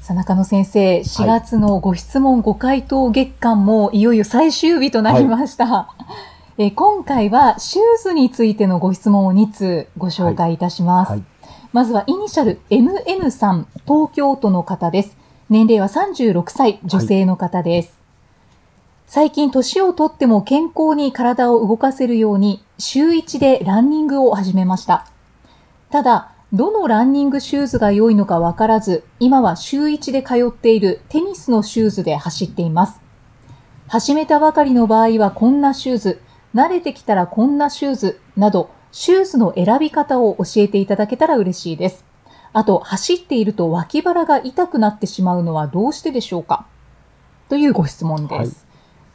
さあ、中野先生、4月のご質問、ご回答月間もいよいよ最終日となりました。えー今回はシューズについてのご質問を2通ご紹介いたします。はいまずはイニシャル MN さん、東京都の方です。年齢は36歳、女性の方です。最近年をとっても健康に体を動かせるように週1でランニングを始めました。ただ、どのランニングシューズが良いのかわからず、今は週1で通っているテニスのシューズで走っています。始めたばかりの場合はこんなシューズ、慣れてきたらこんなシューズなど、シューズの選び方を教えていただけたら嬉しいです。あと、走っていると脇腹が痛くなってしまうのはどうしてでしょうか？というご質問です。はい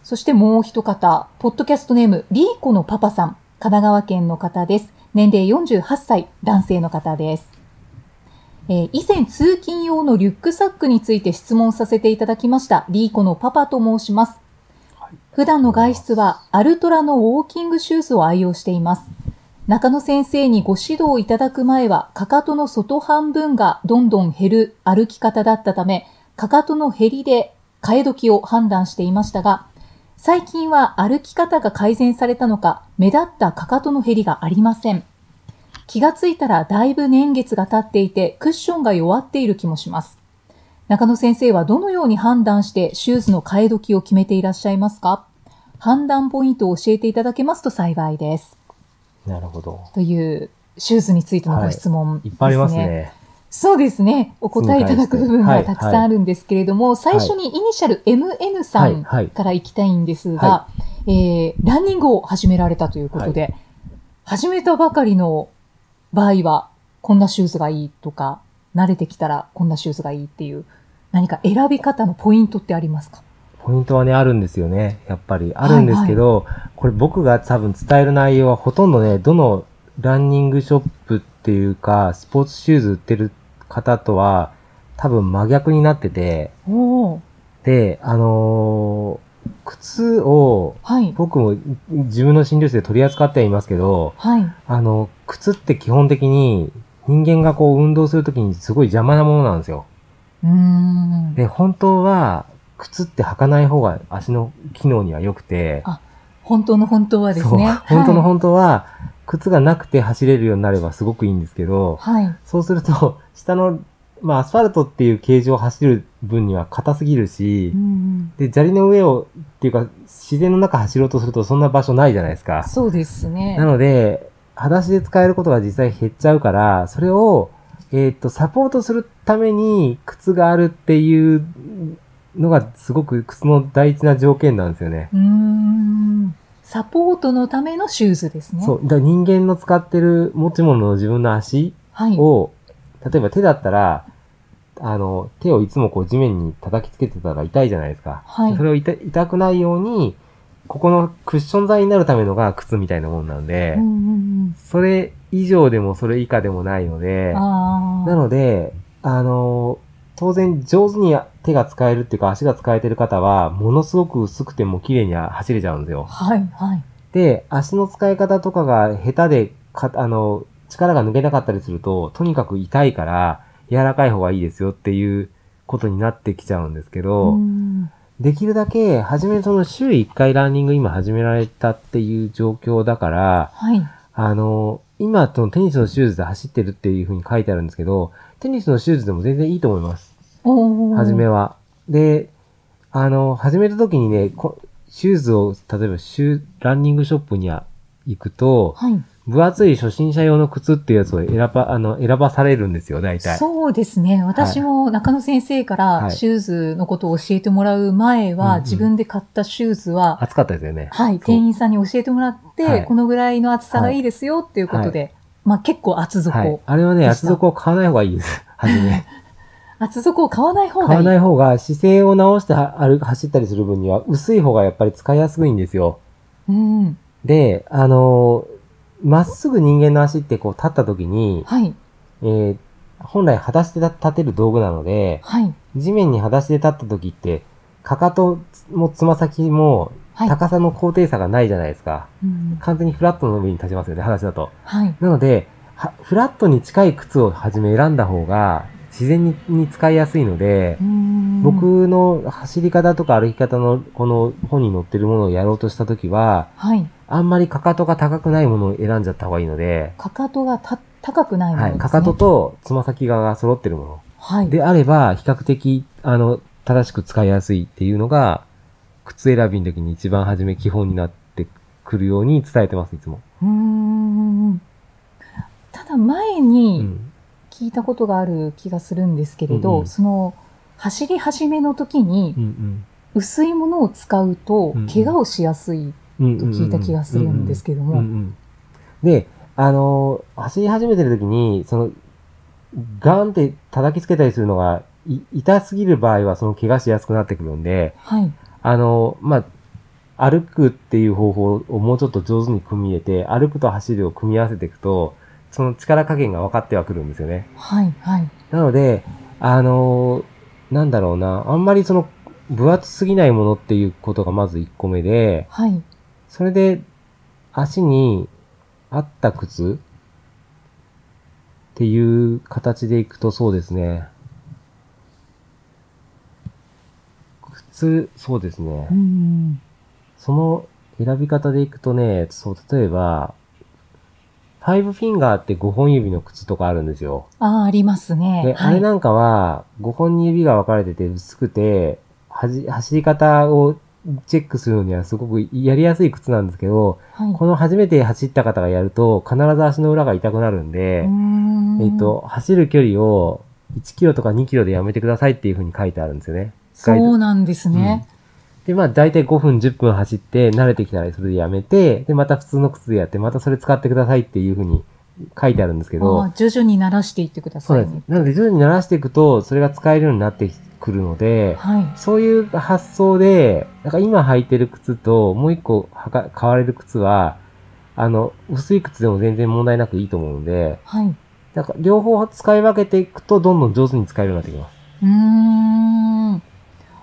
そしてもう一方、ポッドキャストネーム、リーコのパパさん、神奈川県の方です。年齢48歳、男性の方です。えー以前通勤用のリュックサックについて質問させていただきました、リーコのパパと申します。普段の外出はアルトラのウォーキングシューズを愛用しています。中野先生にご指導いただく前は、かかとの外半分がどんどん減る歩き方だったため、かかとの減りで替え時を判断していましたが、最近は歩き方が改善されたのか、目立ったかかとの減りがありません。気がついたらだいぶ年月が経っていて、クッションが弱っている気もします。中野先生はどのように判断してシューズの替え時を決めていらっしゃいますか？判断ポイントを教えていただけますと幸いです。なるほど。というシューズについてのご質問です、ねいっぱいありますね。そうですね。お答えいただく部分はいがたくさんあるんですけれども、最初にイニシャル MN さんはい。はい。から行きたいんですが、はえーランニングを始められたということで、始めたばかりの場合は、こんなシューズがいいとか、慣れてきたらこんなシューズがいいっていう、何か選び方のポイントってありますか？ポイントはね、あるんですよね。やっぱり。あるんですけど、これ僕が多分伝える内容はほとんどね、どのランニングショップっていうか、スポーツシューズ売ってる方とは、多分真逆になってて、で、あのー靴を、はい。僕も自分の診療室で取り扱ってはいますけど、はい。あの、靴って基本的に人間がこう運動するときにすごい邪魔なものなんですよ。で、本当は、靴って履かない方が足の機能には良くて、本当の本当はですね。本当のはい本当は、靴がなくて走れるようになればすごくいいんですけど、はい。そうすると、下の、まあ、アスファルトっていう形状を走る分には硬すぎるしう、んで、砂利の上を、っていうか、自然の中走ろうとするとそんな場所ないじゃないですか。そうですね。なので、裸足で使えることが実際減っちゃうから、それを、えーっと、サポートするために靴があるっていうのがすごく靴の大事な条件なんですよね。うーん。サポートのためのシューズですね。そう。だ人間の使ってる持ち物の自分の足はい。を、例えば手だったら、あの、手をいつもこう地面に叩きつけてたら痛いじゃないですか。はいそれを痛痛くないように、ここのクッション材になるためのが靴みたいなもんなんで、うんうんそれ以上でもそれ以下でもないので。なので、あの、当然上手に手が使えるっていうか足が使えてる方は、ものすごく薄くても綺麗に走れちゃうんですよ。はい、はい。で、足の使い方とかが下手で、か、あの、力が抜けなかったりすると、とにかく痛いから、柔らかい方がいいですよっていうことになってきちゃうんですけど、うんできるだけ、はじめその週1回ランニング今始められたっていう状況だから、はい。あの、今、そのテニスのシューズで走ってるっていう風に書いてあるんですけど、テニスのシューズでも全然いいと思います。おーはじめは。で、あの、始めた時にね、こシューズを、例えばシュー、ランニングショップには行くと、はい。分厚い初心者用の靴っていうやつを選ば、あの、選ばされるんですよ、大体。そうですね。私も中野先生かはいらシューズのことを教えてもらう前は、うんうん自分で買ったシューズは、暑かったですよね。はい、店員さんに教えてもらって、はいこのぐらいの厚さがいいですよっていうことで、まあ結構厚底、はい。あれはね、厚底を買わない方がいいです。はじめ。厚底を買わない方がいい。買わない方が姿勢を直しては歩く走ったりする分には薄い方がやっぱり使いやすいんですよ。うん。で、あの、まっすぐ人間の足ってこう立った時に、はい。えー本来裸足で立てる道具なので、はい。地面に裸足で立った時って、かかともつま先もはい。高さの高低差がないじゃないですか。うん完全にフラットの上に立ちますよね、裸足だと。はい。なので、はフラットに近い靴をはじめ選んだ方が自然にに使いやすいので、うん、僕の走り方とか歩き方のこの本に載ってるものをやろうとした時は、はい。あんまりかかとが高くないものを選んじゃった方がいいので、かかとがた高くないものですね。はい、かかととつま先側が揃ってるもの。はい。であれば、比較的、あの、正しく使いやすいっていうのが、靴選びの時に一番初め基本になってくるように伝えてます、いつも。うーん。ただ前うにん。聞いたことがある気がするんですけれど、うんうんその、走り始めの時にうん薄いものを使うと怪我をしやすいうん。と聞いた気がするんですけども。で、あのー走り始めてる時に、その、ガーンって叩きつけたりするのが、い痛すぎる場合はその怪我しやすくなってくるんで、はい。あのーまあ、歩くっていう方法をもうちょっと上手に組み入れて、歩くと走るを組み合わせていくと、その力加減が分かってはくるんですよね。はい。はい。なので、あのーなんだろうな、あんまりその、分厚すぎないものっていうことがまず1個目で、はい。それで、足に合った靴っていう形でいくとそうですね。靴、そうですねう。ん。その選び方でいくとね、そう、例えば、ファイブフィンガーって5本指の靴とかあるんですよ。ああ、ありますね。で、はい。あれなんかは、5本に指が分かれてて薄くて、はじ、走り方をチェックするのにはすごくやりやすい靴なんですけど、はい。この初めて走った方がやると、必ず足の裏が痛くなるんで、えっ、と、走る距離を1キロとか2キロでやめてくださいっていう風に書いてあるんですよね。そうなんですね。で、まあ大体5分10分走って慣れてきたらそれでやめて、で、また普通の靴でやって、またそれ使ってくださいっていう風に書いてあるんですけど、ああ徐々に慣らしていってくだそうですさいね。。なので徐々に慣らしていくと、それが使えるようになってくるので、はい。そういう発想で、なんか今履いてる靴と、もう一個はか買われる靴は、あの、薄い靴でも全然問題なくいいと思うので、はい。なんか両方使い分けていくと、どんどん上手に使えるようになってきます。うーん。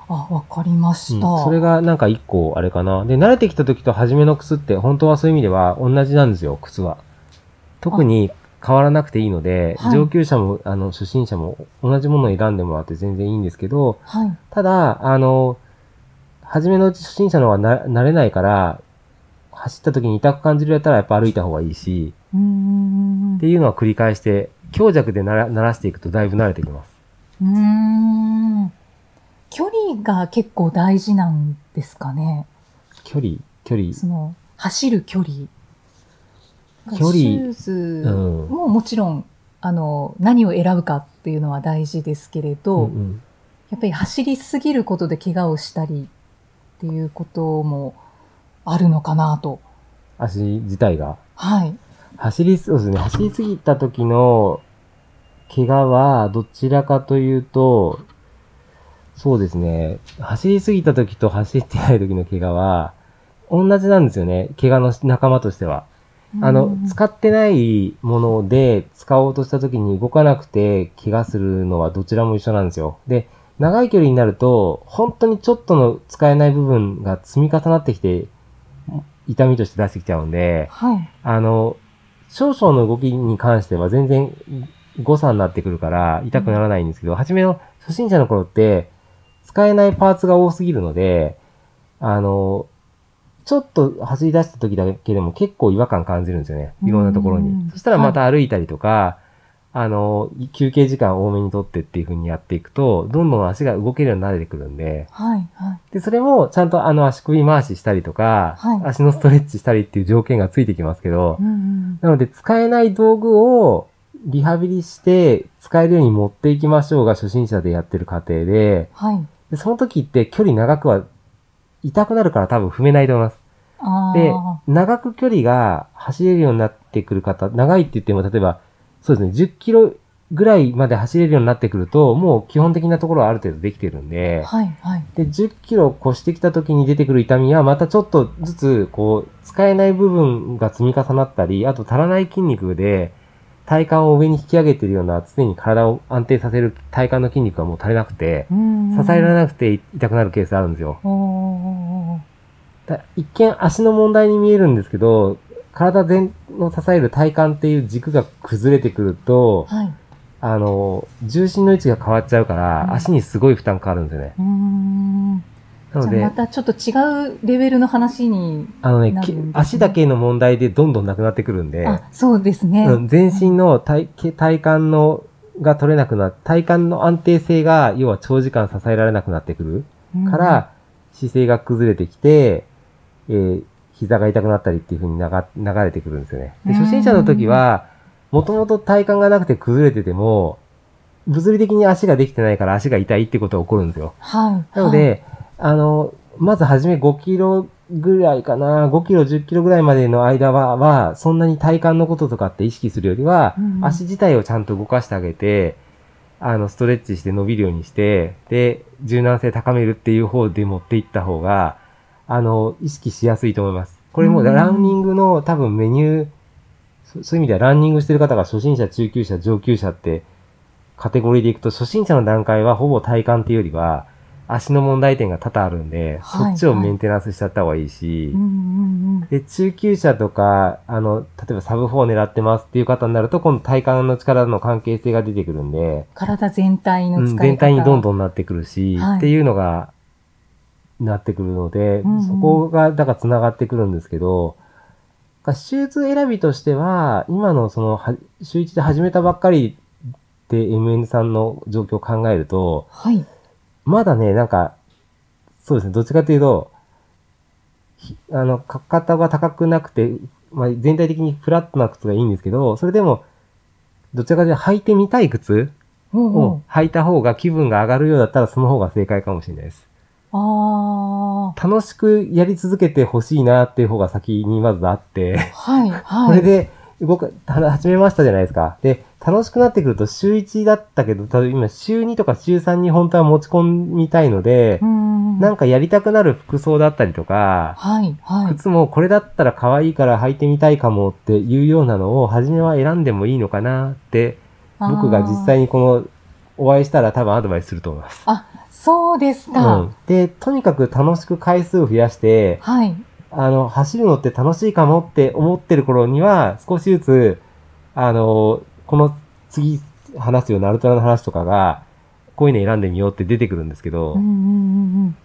あ、わかりました。うん、それがなんか一個あれかな。で、慣れてきた時と初めの靴って、本当はそういう意味では同じなんですよ、靴は。特に変わらなくていいので、はい上級者も、あの、初心者も同じものを選んでもらって全然いいんですけど、はい。ただ、あの、初めのうち初心者の方はな慣れないから、走った時に痛く感じるやったらやっぱ歩いた方がいいし。っていうのは繰り返して、強弱でなら慣らしていくとだいぶ慣れてきます。うーん。距離が結構大事なんですかね。距離、距離、その、走る距離。距離シューズうんももちろん、あの、何を選ぶかっていうのは大事ですけれど、うんうんやっぱり走りすぎることで怪我をしたりっていうこともあるのかなと。足自体が？はい。走り、そうですね。走りすぎた時の怪我は、どちらかというと、そうですね。走りすぎた時と走ってない時の怪我は、同じなんですよね。怪我の仲間としては。あの、使ってないもので使おうとした時に動かなくて怪我するのはどちらも一緒なんですよ。で、長い距離になると、本当にちょっとの使えない部分が積み重なってきて、痛みとして出してきちゃうんで、はい。あの、少々の動きに関しては全然誤差になってくるから痛くならないんですけど、初めの初心者の頃って使えないパーツが多すぎるので、あの、ちょっと走り出した時だけでも結構違和感感じるんですよね。いろんなところうんに。そしたらまた歩いたりとか、あの、休憩時間多めにとってっていう風にやっていくと、どんどん足が動けるようになれてくるんで、はい。はい。で、それもちゃんとあの足首回ししたりとか、はい足のストレッチしたりっていう条件がついてきますけど、うんうん。なので、使えない道具をリハビリして使えるように持っていきましょうが初心者でやってる過程で、はい。でその時って距離長くは痛くなるから多分踏めないと思います。あであ。、長く距離が走れるようになってくる方、長いって言っても例えば、そうですね、10キロぐらいまで走れるようになってくると、もう基本的なところはある程度できてるんで、はい、はい。で、10キロ越してきた時に出てくる痛みは、またちょっとずつ、こう、使えない部分が積み重なったり、あと足らない筋肉で、体幹を上に引き上げてるような、常に体を安定させる体幹の筋肉がもう足りなくて、うん支えられなくて痛くなるケースあるんですよ。一見足の問題に見えるんですけど、体全の支える体幹っていう軸が崩れてくると、はい。あの、重心の位置が変わっちゃうから、うん足にすごい負担かかるんですよね。なのでま、たちょっと違うレベルの話に、あのね足だけの問題でどんどんなくなってくるんで、あ、そうですね。うん全身の体体幹のが取れなくな体幹の安定性が、要は長時間支えられなくなってくるうんから、姿勢が崩れてきて、えー膝が痛くなったりっていう風に流流れてくるんですよね。でうん初心者の時は、もともと体幹がなくて崩れてても、物理的に足ができてないから足が痛いってことが起こるんですよ。はい。なので、あの、まずはじめ5キロぐらいかな、5キロ、10キロぐらいまでの間は、はそんなに体幹のこととかって意識するよりは、うん足自体をちゃんと動かしてあげて、あの、ストレッチして伸びるようにして、で、柔軟性高めるっていう方で持っていった方が、あの、意識しやすいと思います。これもうん。ランニングの多分メニュー、そそういう意味ではランニングしてる方が初心者、中級者、上級者ってカテゴリーでいくと、初心者の段階はほぼ体幹っていうよりは、足の問題点が多々あるんで、はいそっちをメンテナンスしちゃった方がいいし、うんうんうん。で、中級者とか、あの、例えばサブ4狙ってますっていう方になると、今度体幹の力の関係性が出てくるんで、体全体のうん使い方。全体にどんどんなってくるし、はいっていうのが、なってくるので、うんうんそこが、だから繋がってくるんですけど、シューズ選びとしては、今のその、は週一で始めたばっかりで MN さんの状況を考えると、はい。まだね、なんか、そうですね、どっちかというと、ひあの、かかとが高くなくて、まあ、全体的にフラットな靴がいいんですけど、それでも、どちらかというと履いてみたい靴を履いた方が気分が上がるようだったらその方が正解かもしれないです。う。あ楽しくやり続けてほしいなっていう方が先にまずあって、あ。はい、はい。これで動か、は始めましたじゃないですか。で、楽しくなってくると週1だったけど、例えば今週2とか週3に本当は持ち込みたいのでう、ん。なんかやりたくなる服装だったりとか、はい、はい。靴もこれだったら可愛いから履いてみたいかもっていうようなのを、初めは選んでもいいのかなって、僕が実際に。にこの、お会いしたら多分アドバイスすると思います。あ、そうですか。うん。で、とにかく楽しく回数を増やして、はい。あの、走るのって楽しいかもって思ってる頃には、少しずつ、あの、この次話すようなアルトラの話とかが、こういうの選んでみようって出てくるんですけど、うんうんうんうん。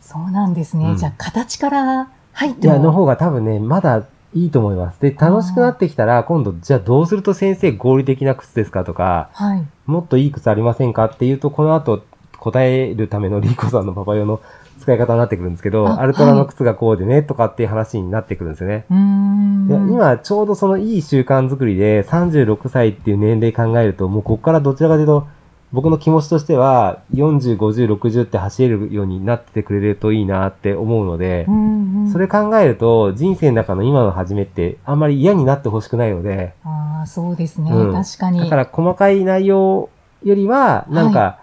そうなんですね。うんじゃあ、形から入っていや、のも。方が多分ね、まだいいと思います。で、楽しくなってきたら、今度、じゃあどうすると先生合理的な靴ですかとか、はい。もっといい靴ありませんかっていうと、この後答えるためのリーコさんのパパ用の使い方になってくるんですけど、あアルトラの靴がこうでね、とかっていう話になってくるんですよね。今、ちょうどそのいい習慣作りで、36歳っていう年齢考えると、もうここからどちらかというと、僕の気持ちとしては、40、50、60って走れるようになってくれるといいなって思うのでう、んうん、それ考えると、人生の中の今の始めって、あんまり嫌になってほしくないので、ああ、そうですね。うん確かに。だから細かい内容よりは、なんか、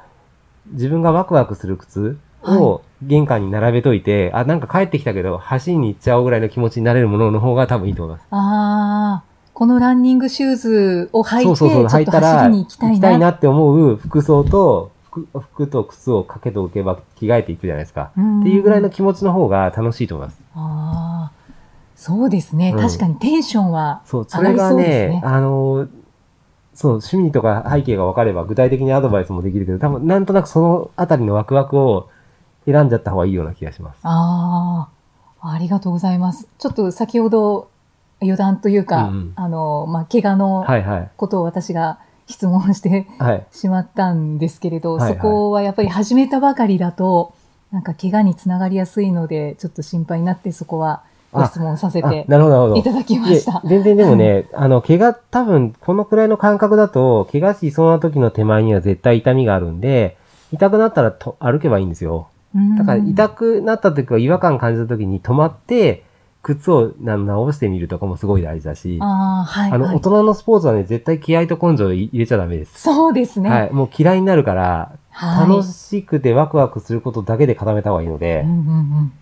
自分がワクワクする靴を玄関に並べといて、あ、なんか帰ってきたけど、走りに行っちゃおうぐらいの気持ちになれるものの方が多分いいと思います。ああ、このランニングシューズを履いて、そうそうそう、履いたら、走りに行きたいな。って思う服装と、服服と靴をかけておけば着替えていくじゃないですか。んっていうぐらいの気持ちの方が楽しいと思います。ああ、そうですね。うん確かにテンションはそう、そ上がりれがね、そうですね。あの、そう、趣味とか背景が分かれば具体的にアドバイスもできるけど、多分なんとなくそのあたりのワクワクを選んじゃった方がいいような気がします。ああ、ありがとうございます。ちょっと先ほど余談というか、うんうんあの、まあ、怪我の。ことを私が質問してはい。しまったんですけれど、はいはいそこはやっぱり始めたばかりだと、なんか怪我につながりやすいので、ちょっと心配になってそこはご質問させあて。いただきました。全然でもね、あの、怪我、多分、このくらいの感覚だと、怪我しそうな時の手前には絶対痛みがあるんで、痛くなったらと歩けばいいんですよ。だから、痛くなった時は違和感感じた時に止まって、靴をな直してみるとかもすごい大事だし、ああ、はい。あの、はい大人のスポーツはね、絶対気合と根性を入れちゃダメです。そうですね。はい。もう嫌いになるから、はい楽しくてワクワクすることだけで固めた方がいいのでうん、うんうん。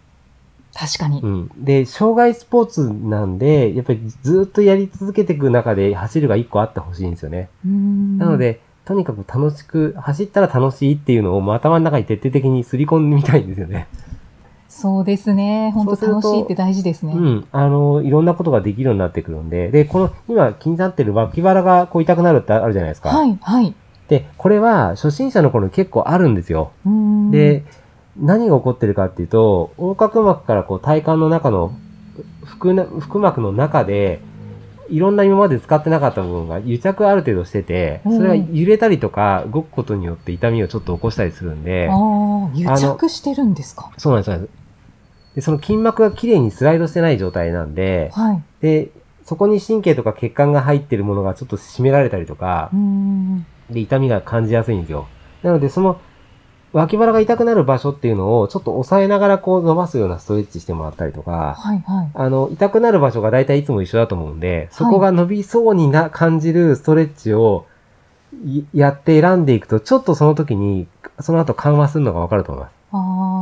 確かに。うん。で、障害スポーツなんで、やっぱりずっとやり続けていく中で走るが一個あってほしいんですよね。うんなの、で、とにかく楽しく、走ったら楽しいっていうのを頭の中に徹底的にすり込んでみたいんですよね。そうですね。本当楽しいって大事ですね。うん。あの、いろんなことができるようになってくるんで、で、この、今気になってる脇腹がこう痛くなるってあるじゃないですか。はい、はい。で、これは初心者の頃に結構あるんですよ。うん、で、何が起こってるかっていうと、横隔膜からこう体幹の中の腹な腹膜の中で、いろんな今まで使ってなかった部分が癒着ある程度してて、うんそれが揺れたりとか動くことによって痛みをちょっと起こしたりするんで、ああ、癒着してるんですか？そうなんですそうなんです。で、その筋膜がきれいにスライドしてない状態なんで、はい。で、そこに神経とか血管が入ってるものがちょっと締められたりとかう、ん。で、痛みが感じやすいんですよ。なので、その、脇腹が痛くなる場所っていうのを、ちょっと押さえながらこう伸ばすようなストレッチしてもらったりとか、はい、はい。あの、痛くなる場所が大体いつも一緒だと思うんで、そこが伸びそうにな、感じるストレッチをいやって選んでいくと、ちょっとその時に、その後緩和するのがわかると思いま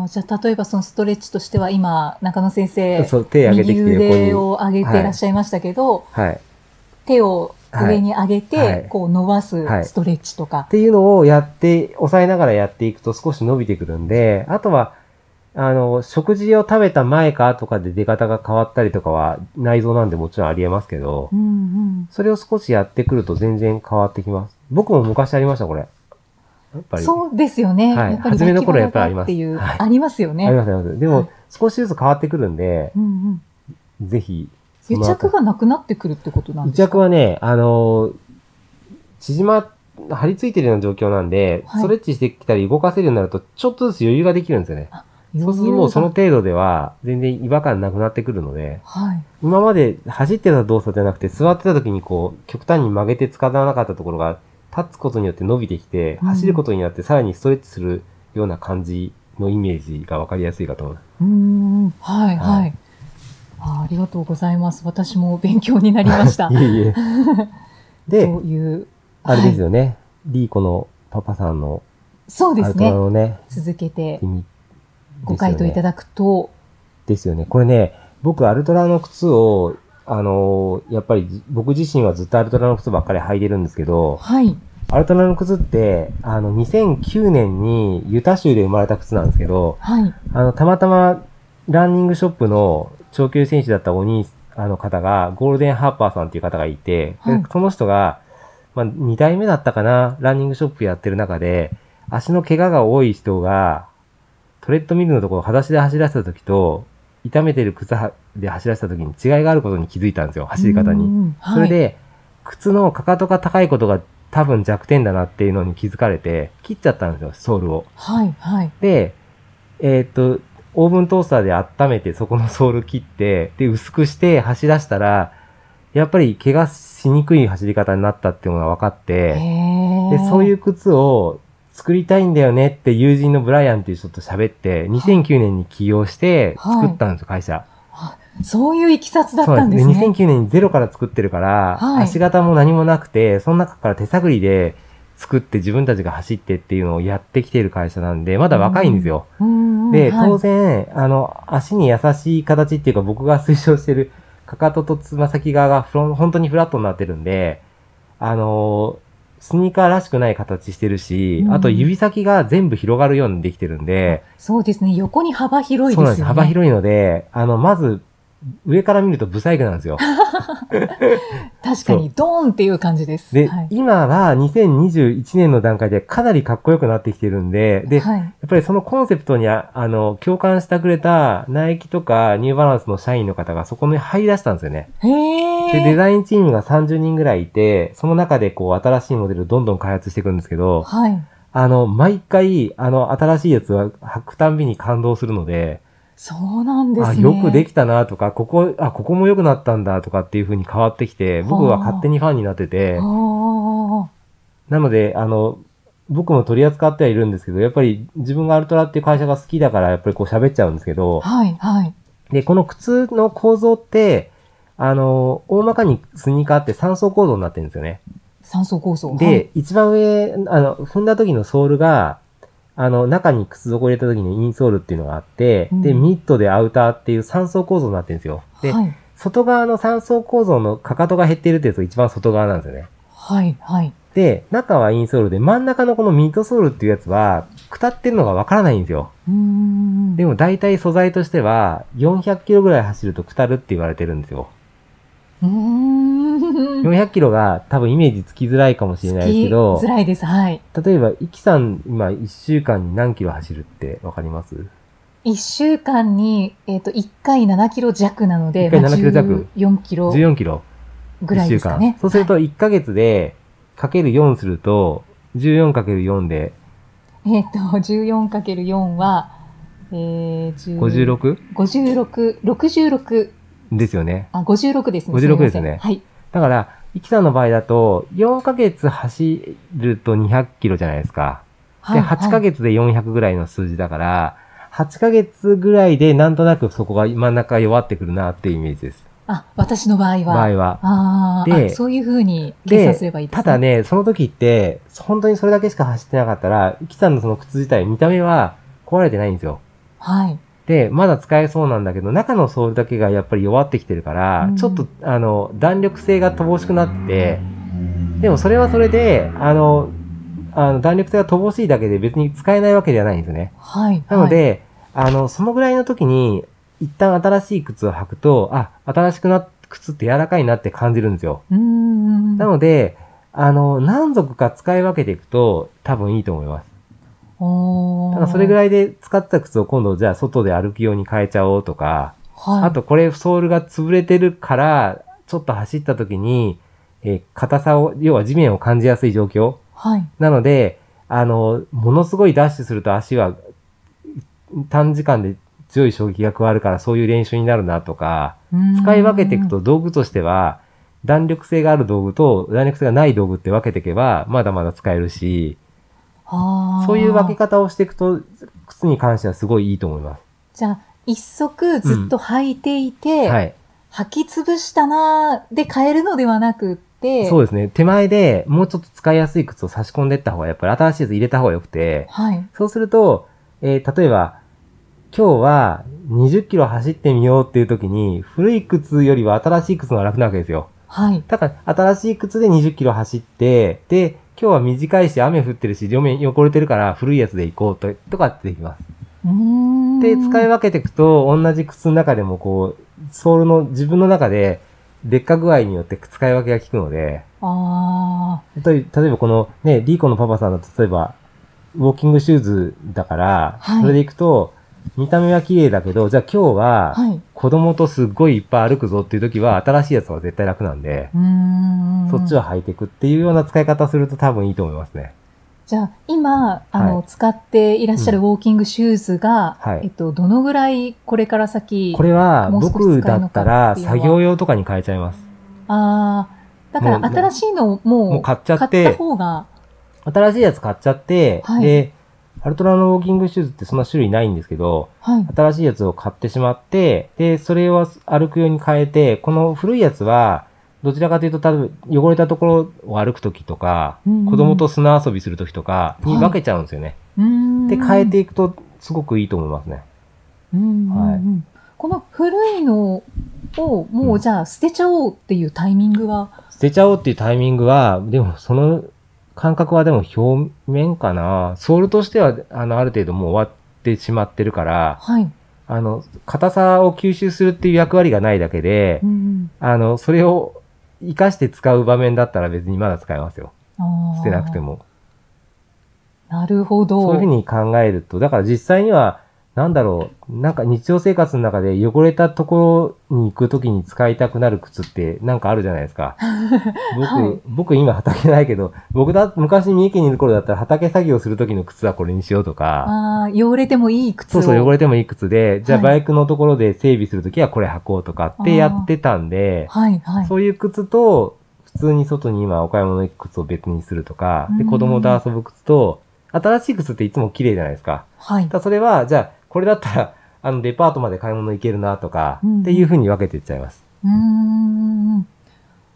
ああ、じゃあ例えばそのストレッチとしては今、中野先生す。、そう、手上げてきて右腕横を上げていらっしゃいましたけど、に。はい。手を上に上げて、はいこう伸ばすはいストレッチとか。っていうのをやって、押さえながらやっていくと少し伸びてくるんで、あとは、あの、食事を食べた前か後かで出方が変わったりとかは内臓なんでもちろんありえますけどう、んうん。それを少しやってくると全然変わってきます。僕も昔ありました、これ。やっぱり。そうですよね。はいやっぱり初めの頃やっぱりありますっていう、はいありますよね。あります、あります。でも、はい少しずつ変わってくるんで、うんうん。ぜひ、そ癒着がなくなってくるってことなん癒ですか？着はね、あの、縮ま、張り付いてるような状況なんで、はいストレッチしてきたり動かせるようになると、ちょっとずつ余裕ができるんですよね。そうするともうその程度では全然違和感なくなってくるので、はい。今まで走ってた動作じゃなくて座ってた時にこう極端に曲げて使わなかったところが立つことによって伸びてきて、うん走ることによってさらにストレッチするような感じのイメージがわかりやすいかと思います。うーん。はい、ははいい。あありがとうございます。私も勉強になりました。いえいえ。で、という。あれですはいよね。リーコのパパさんのそうですね。のね、続けてご回答いただだくと、ですよね。これね、僕アルトラの靴を、あのーやっぱりじ僕自身はずっとアルトラの靴ばっかり履いてるんですけど、はい。アルトラの靴って、あの、2009年にユタ州で生まれた靴なんですけど、はい。あの、たまたまランニングショップの長距離選手だったお兄、あの方が、ゴールデンハーパーさんっていう方がいて、ではいその人が、まあ、2代目だったかな、ランニングショップやってる中で、足の怪我が多い人が、トレッドミルのところを裸足で走らせた時と、痛めてる靴はで走らせた時に違いがあることに気づいたんですよ、走り方に。にそれ、で、靴のかかとが高いことが多分弱点だなっていうのに気づかれて、切っちゃったんですよ、ソールを。はい、はい。で、えーっと、オーブントースターで温めて、そこのソール切って、で、薄くして走らせたら、やっぱり怪我しにくい走り方になったっていうのが分かって、で、そういうう靴を作りたいんだよねって友人のブライアンっていう人と喋って、2009年に起業して作ったんですよ、会社。そういういきさつだっそうなんです。たんですね。2009年にゼロから作ってるから、はい足型も何もなくて、その中から手探りで作って自分たちが走ってっていうのをやってきている会社なんで、まだ若いんですよ。うんうんで、はい当然、あの、足に優しい形っていうか僕が推奨してる、かかととつま先側がフロン本当にフラットになってるんで、あのスニーカーらしくない形してるし、うんあと指先が全部広がるようにできてるんで、そうですね。横に幅広いそうなんです。ですよね。幅広いので、あの、まず、上から見るとブサイクなんですよ。確かに、ドーンっていう感じです。で、はい。今は2021年の段階でかなりかっこよくなってきてるんで、で、はい。やっぱりそのコンセプトにあ、あの、共感してくれたナイキとかニューバランスの社員の方がそこに入り出したんですよね。へで、デえ。ザインチームが30人ぐらいいて、その中でこう新しいモデルをどんどん開発していくんですけど、はい。あの、毎回、あの、新しいやつは履くたんびに感動するので、そうなんですあ、ね。よくできたなとか、ここ、あ、ここも良くなったんだとかっていう風に変わってきて、僕は勝手にファンになってて、ああ。なので、あの、僕も取り扱ってはいるんですけど、やっぱり自分がアルトラっていう会社が好きだから、やっぱりこう喋っちゃうんですけど、はい、はい。で、この靴の構造って、あの、大まかにスニーカーって3層構造になってるんですよね。三層構造。で、はい一番上、あの、踏んだ時のソールが、あの、中に靴底を入れた時のインソールっていうのがあって、うんで、ミッドでアウターっていう3層構造になってるんですよ。で、はい。外側の3層構造のかかとが減ってるってやつが一番外側なんですよね。はい。はい。で、中はインソールで、真ん中のこのミッドソールっていうやつは、くたってるのがわからないんですよ。でも大体素材としては、400キロぐらい走るとくたるって言われてるんですよ。うーん。400キロが多分イメージつきづらいかもしれないですけどつ、らいです。はい。例えば、イキさん今1週間に何キロ走るってわかります？一週間に、えっ、と、一回7キロ弱なので、一回7キロ弱？4キロ ?14 キロ？ぐらいですかね。そうするとはい1ヶ月で、かける4すると、14かける4でえっ、と、14×4 は、えー、10 56? 56、66、ですよね。あ、56ですね。56すみませんですねはい。だから、イキさんの場合だと、4ヶ月走ると200キロじゃないですか。で、はい8ヶ月で400ぐらいの数字だから、8ヶ月ぐらいでなんとなくそこが真ん中弱ってくるなっていうイメージです。あ、私の場合は。場合は。あーであ、そういうふうに計で算すればいいですね。ただね、その時って、本当にそれだけしか走ってなかったら、イキさんのその靴自体、見た目は壊れてないんですよ。はい。で、まだ使えそうなんだけど、中のソールだけがやっぱり弱ってきてるから、うんちょっと、あの、弾力性が乏しくなってて、でもそれはそれで、あの、あの弾力性が乏しいだけで別に使えないわけではないんですよね。はい。なので、あの、そのぐらいの時に、一旦新しい靴を履くと、あ、新しくな、靴って柔らかいなって感じるんですよ。なので、あの、何足か使い分けていくと多分いいと思います。だからそれぐらいで使ってた靴を今度じゃあ外で歩くように変えちゃおうとか、はい。あとこれソールが潰れてるから、ちょっと走った時に、えー硬さを、要は地面を感じやすい状況。はい。なので、あの、ものすごいダッシュすると足は短時間で強い衝撃が加わるからそういう練習になるなとか、使い分けていくと道具としては、弾力性がある道具と弾力性がない道具って分けていけば、まだまだ使えるし、そういう分け方をしていくと、靴に関してはすごいいいと思います。じゃあ、一足ずっと履いていて、はい。履き潰したなーで変えるのではなくって、そうですね。手前でもうちょっと使いやすい靴を差し込んでいった方が、やっぱり新しいやつ入れた方が良くて、はい。そうすると、えー例えば、今日は20キロ走ってみようっていう時に、古い靴よりは新しい靴が楽なわけですよ。はい。だから、新しい靴で20キロ走って、で、今日は短いし、雨降ってるし、両面汚れてるから、古いやつで行こうと、とかってできます。で、使い分けていくと、同じ靴の中でもこう、ソールの自分の中で、劣化具合によって使い分けが効くので、あ例え例えばこのね、リーコのパパさんだと、例えば、ウォーキングシューズだから、はい。それで行くと、見た目は綺麗だけど、じゃあ今日あ。は、はい。子供とすっごいいっぱい歩くぞっていう時は、新しいやつは絶対楽なんで、ん。そっちを履いていくっていうような使い方すると多分いいと思いますね。じゃあ、今、あの、はい使っていらっしゃるウォーキングシューズが、はいえっと、どのぐらいこれから先、これは、僕だったら、作業用とかに変えちゃいます。ああ、だから新しいのをもうもう買っちゃっ買てった方が、新しいやつ買っちゃって、はいで、アルトラのウォーキングシューズってそんな種類ないんですけど、はい。新しいやつを買ってしまって、で、それを歩くように変えて、この古いやつは、どちらかというと、多分汚れたところを歩くときとか、うん子供と砂遊びするときとかに分けちゃうんですよね。うーん。で、変えていくと、すごくいいと思いますね。うんうんうんはいこの古いのを、もうじゃあ捨てちゃおうっていうタイミングは、捨てちゃおうっていうタイミングは、でもその感覚はでも表面かな。ソールとしては、あの、ある程度もう終わってしまってるから、はい。あの、硬さを吸収するっていう役割がないだけでう、んあの、それを活かして使う場面だったら別にまだ使えますよ。うん、捨てなくても。も。なるほど。そういうふうに考えると、だから実際には、なんだろう、なんか日常生活の中で汚れたところに行くときに使いたくなる靴ってなんかあるじゃないですか。僕、はい僕今畑ないけど、僕だ、昔三重県にいる頃だったら畑作業するときの靴はこれにしようとか、ああ、汚れてもいい靴を。そうそう汚れてもいい靴で、じゃあはいバイクのところで整備するときはこれ履こうとかってやってたんで、はい、はい。そういう靴と、普通に外に今お買い物行く靴を別にするとか、で、うん子供と遊ぶ靴と、新しい靴っていつも綺麗じゃないですか。はいだそれは、じゃあ、これだったら、あの、デパートまで買い物行けるなとか、うんっていう風に分けていっちゃいます。うーん。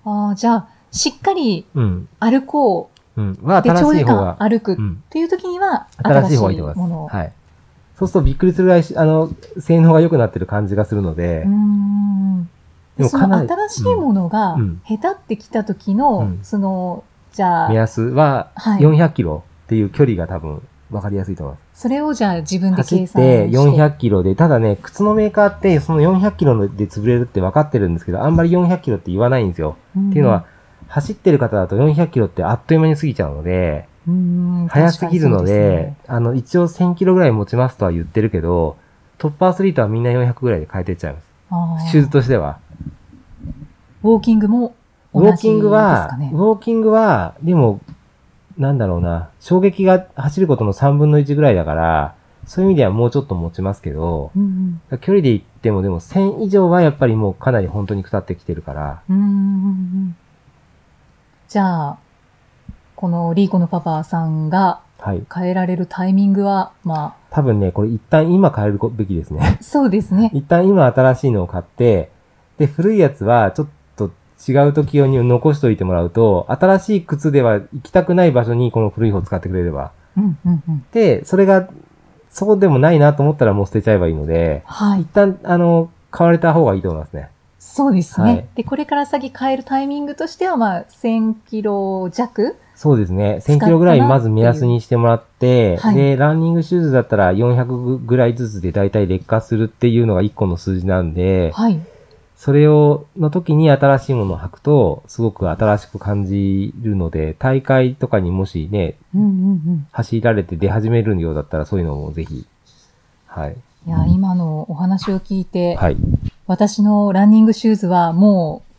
ああ、じゃあ、しっかりうん。歩こうん。はう。で、長新しい方が、歩くっうん。ていう時には、新しい方がいいと思い。ます。はい。そうするとびっくりするぐらいし、あの、性能が良くなってる感じがするのでうー、ん。ででそのもかなり新しいものがうん、下手ってきた時の、うんその、じゃ目あ、安ははい400キロっていう距離が多分分かりやすいと思います。それをじゃあ自分で走っ計算して。て400キロで、ただね、靴のメーカーってその400キロで潰れるって分かってるんですけど、あんまり400キロって言わないんですよ。うんっていうのは、、走ってる方だと400キロってあっという間に過ぎちゃうので、うん速すぎるので、ねあの、一応1000キロぐらい持ちますとは言ってるけど、トップアスリートはみんな400ぐらいで変えてっちゃいます。シューズとしては。ウォーキングもウォーキング同じですはか、ねウォーキングは、でも、なんだろうな、衝撃が走ることの3分の1ぐらいだから、そういう意味ではもうちょっと持ちますけど、うん距離で言ってもでも1000以上はやっぱりもうかなり本当に腐ってきてるから、うんうんうんうんじゃあ、このリーコのパパさんがはい。変えられるタイミングは、ま多分ね、これ一旦今変えるべきですね。あ、そうですね。一旦今新しいのを買って、で、古いやつはちょっと違う時用に残しといてもらうと、新しい靴では行きたくない場所にこの古い方を使ってくれれば。うんうんうん。で、それが、そうでもないなと思ったらもう捨てちゃえばいいので、はい一。旦、あの、買われた方がいいと思いますね。そうですね。はいで、これから先変えるタイミングとしては、まあ、1000キロ弱？そうですね。1000使ったなキロぐらいまず目安にしてもらって、はいで、ランニングシューズだったら400ぐらいずつでだいたい劣化するっていうのが1個の数字なんで、はい。それを、の時に新しいものを履くと、すごく新しく感じるので、大会とかにもしね、うんうんうん。走られて出始めるようだったら、そういうのもぜひ。はい。いや、今のお話を聞いて、はい。私のランニングシューズはもう、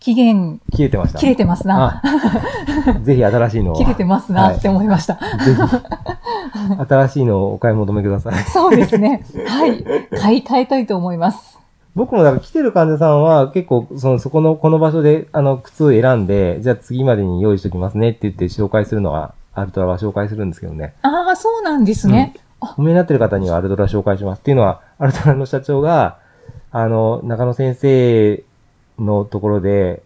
期限切れてました。切れてますな。あ ぜひ新しいのを。切れてますなって思いました。ぜひ、新しいのをお買い求めください。そうですね。はい。買い替えたいと思います。僕もだから来てる患者さんは結構そのそこのこの場所であの靴を選んで、じゃあ次までに用意しときますねって言って紹介するのは、アルトラは紹介するんですけどね。ああ、そうなんですね。お見えになってる方にはアルトラ紹介しますっていうのは、アルトラの社長が、あの、中野先生のところで、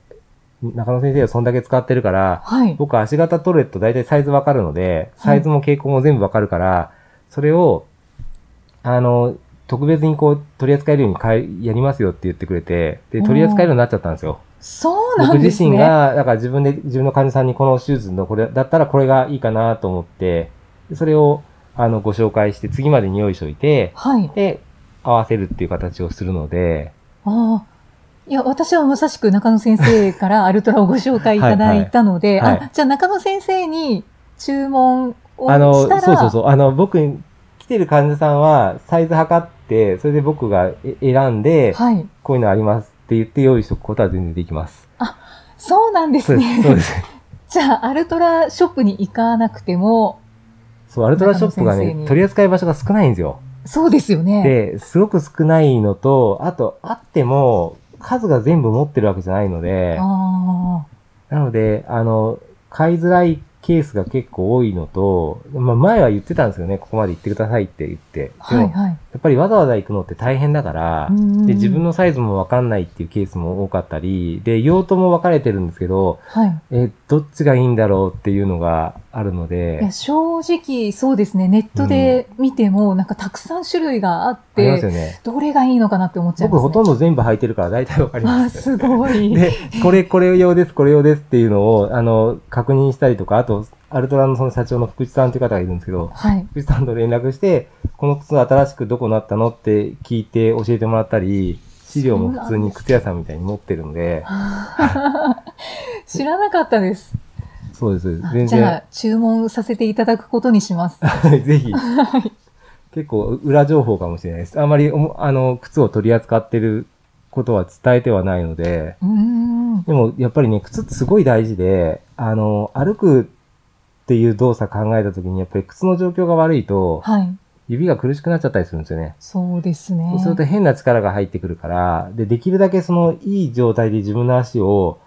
中野先生はそんだけ使ってるから、はい。僕は足型取れると大体サイズわかるので、サイズも傾向も全部わかるから、それを、あの、特別にこう取り扱えるように変え、やりますよって言ってくれて、で、取り扱えるようになっちゃったんですよ。そうな僕自んですね。身が、だから自分で、自分の患者さんにこのシューズのこれ、だったらこれがいいかなと思って、でそれを、あの、ご紹介して、次までに用意しといて、はい。で、合わせるっていう形をするので、ああ。いや、私はまさしく中野先生からアルトラをご紹介いただいたので、はいはいあ、じゃあ中野先生に注文をあの、したら、そうそうそう。あの、僕に来てる患者さんは、サイズ測って、それで僕がえ選んで、はい。こういうのありますって言って用意しておくことは全然できます。そうなんですそうです。ね。そうです。じゃあ、アルトラショップに行かなくても、そう、アルトラショップがね取り扱い場所が少ないんですよ。そうですよね。で、すごく少ないのと、あと、あっても、数が全部持ってるわけじゃないので、あなので、あの、買いづらいケースが結構多いのと、まあ前は言ってたんですよね、ここまで行ってくださいって言って。あ、はいやっぱりわざわざ行くのって大変だから、うんで、自分のサイズもわかんないっていうケースも多かったり、で、用途も分かれてるんですけど、はい。え、どっちがいいんだろうっていうのがあるのいでや、正直、そうですね。ネットで見ても、なんかたくさん種類があって、よね。どれがいいのかなって思っちゃいます、ね。僕ほとんど全部履いてるから大体わかります。すごい。で、これ、これ用です、これ用ですっていうのを、あの、確認したりとか、あと、アルトラのその社長の福地さんという方がいるんですけど、はい。福地さんと連絡して、この靴新しくどこなったのって聞いて教えてもらったり、資料も普通に靴屋さんみたいに持ってるので、知らなかったです。そうです。あ全然じゃあ、、注文させていただくことにします。ぜひ。結構裏情報かもしれないです。あまりあの、靴を取り扱ってることは伝えてはないので。でもやっぱりね、靴ってすごい大事で、あの、歩くっていう動作考えた時に、やっぱり靴の状況が悪いと、はい。指が苦しくなっちゃったりするんですよね。そうですね。そうすると変な力が入ってくるから、で、できるだけそのいい状態で自分の足を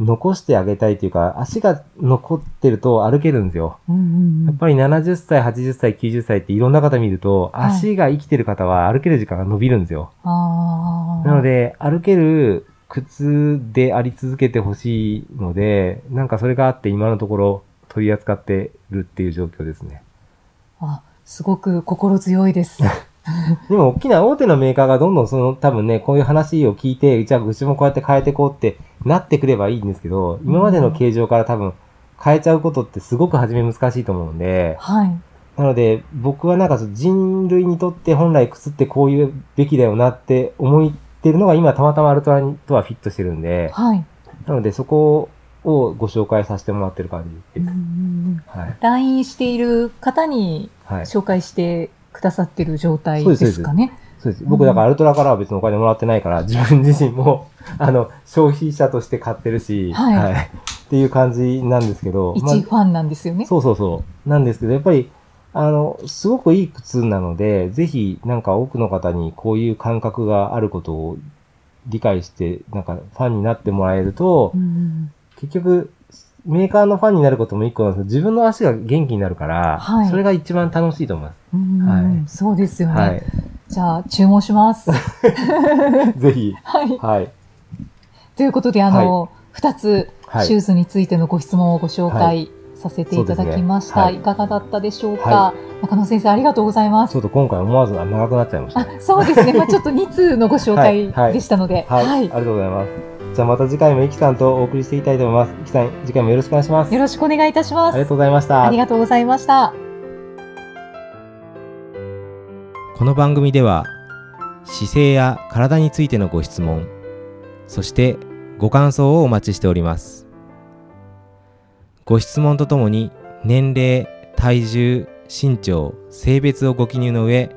残してあげたいというか、足が残ってると歩けるんですよ。うんうんうんやっぱり70歳、80歳、90歳っていろんな方見ると、はい足が生きてる方は歩ける時間が伸びるんですよ。あーなので、歩ける靴であり続けてほしいので、なんかそれがあって今のところ取り扱ってるっていう状況ですね。あ、すごく心強いです。でも大きな大手のメーカーがどんどんその多分ね、こういう話を聞いて、じゃあうちもこうやって変えていこうってなってくればいいんですけど、今までの形状から多分変えちゃうことってすごく初め難しいと思うので、はい。なので僕はなんか人類にとって本来靴ってこういうべきだよなって思ってるのが今たまたまアルトラとはフィットしてるんで、はい。なのでそこをご紹介させてもらってる感じです。はい。LINE している方にはい。紹介してくださってる状態ですかね？そうです。僕だからアルトラからは別にお金もらってないから、自分自身も、あの、消費者として買ってるし、はいっていう感じなんですけど、まあ一ファンなんですよね。そうそうそう。なんですけど、やっぱり、あの、すごくいい靴なので、ぜひ、なんか多くの方にこういう感覚があることを理解して、なんかファンになってもらえると、うんうん結局、メーカーのファンになることも一個なんですけど、自分の足が元気になるから、はいそれが一番楽しいと思います。はいそうですよね。はい。じゃあ、注文します。ぜひ、はい。はい。ということで、あの、二、つ、はいシューズについてのご質問をご紹は介させていただきました。はいいかがだったでしょうか、は中野先生、ありがとうございますちょ。っと今回思わず長くなっちゃいましたあね。そうですね。まあちょっと2通のご紹介でしたので。はい、ありがとうございます。じゃあまた次回もイキさんとお送りしていきたいと思います。イキさん、次回もよろしくお願いします。よろしくお願いいたします。ありがとうございました。ありがとうございました。この番組では姿勢や体についてのご質問そしてご感想をお待ちしておりますご質問とともに年齢体重身長性別をご記入の上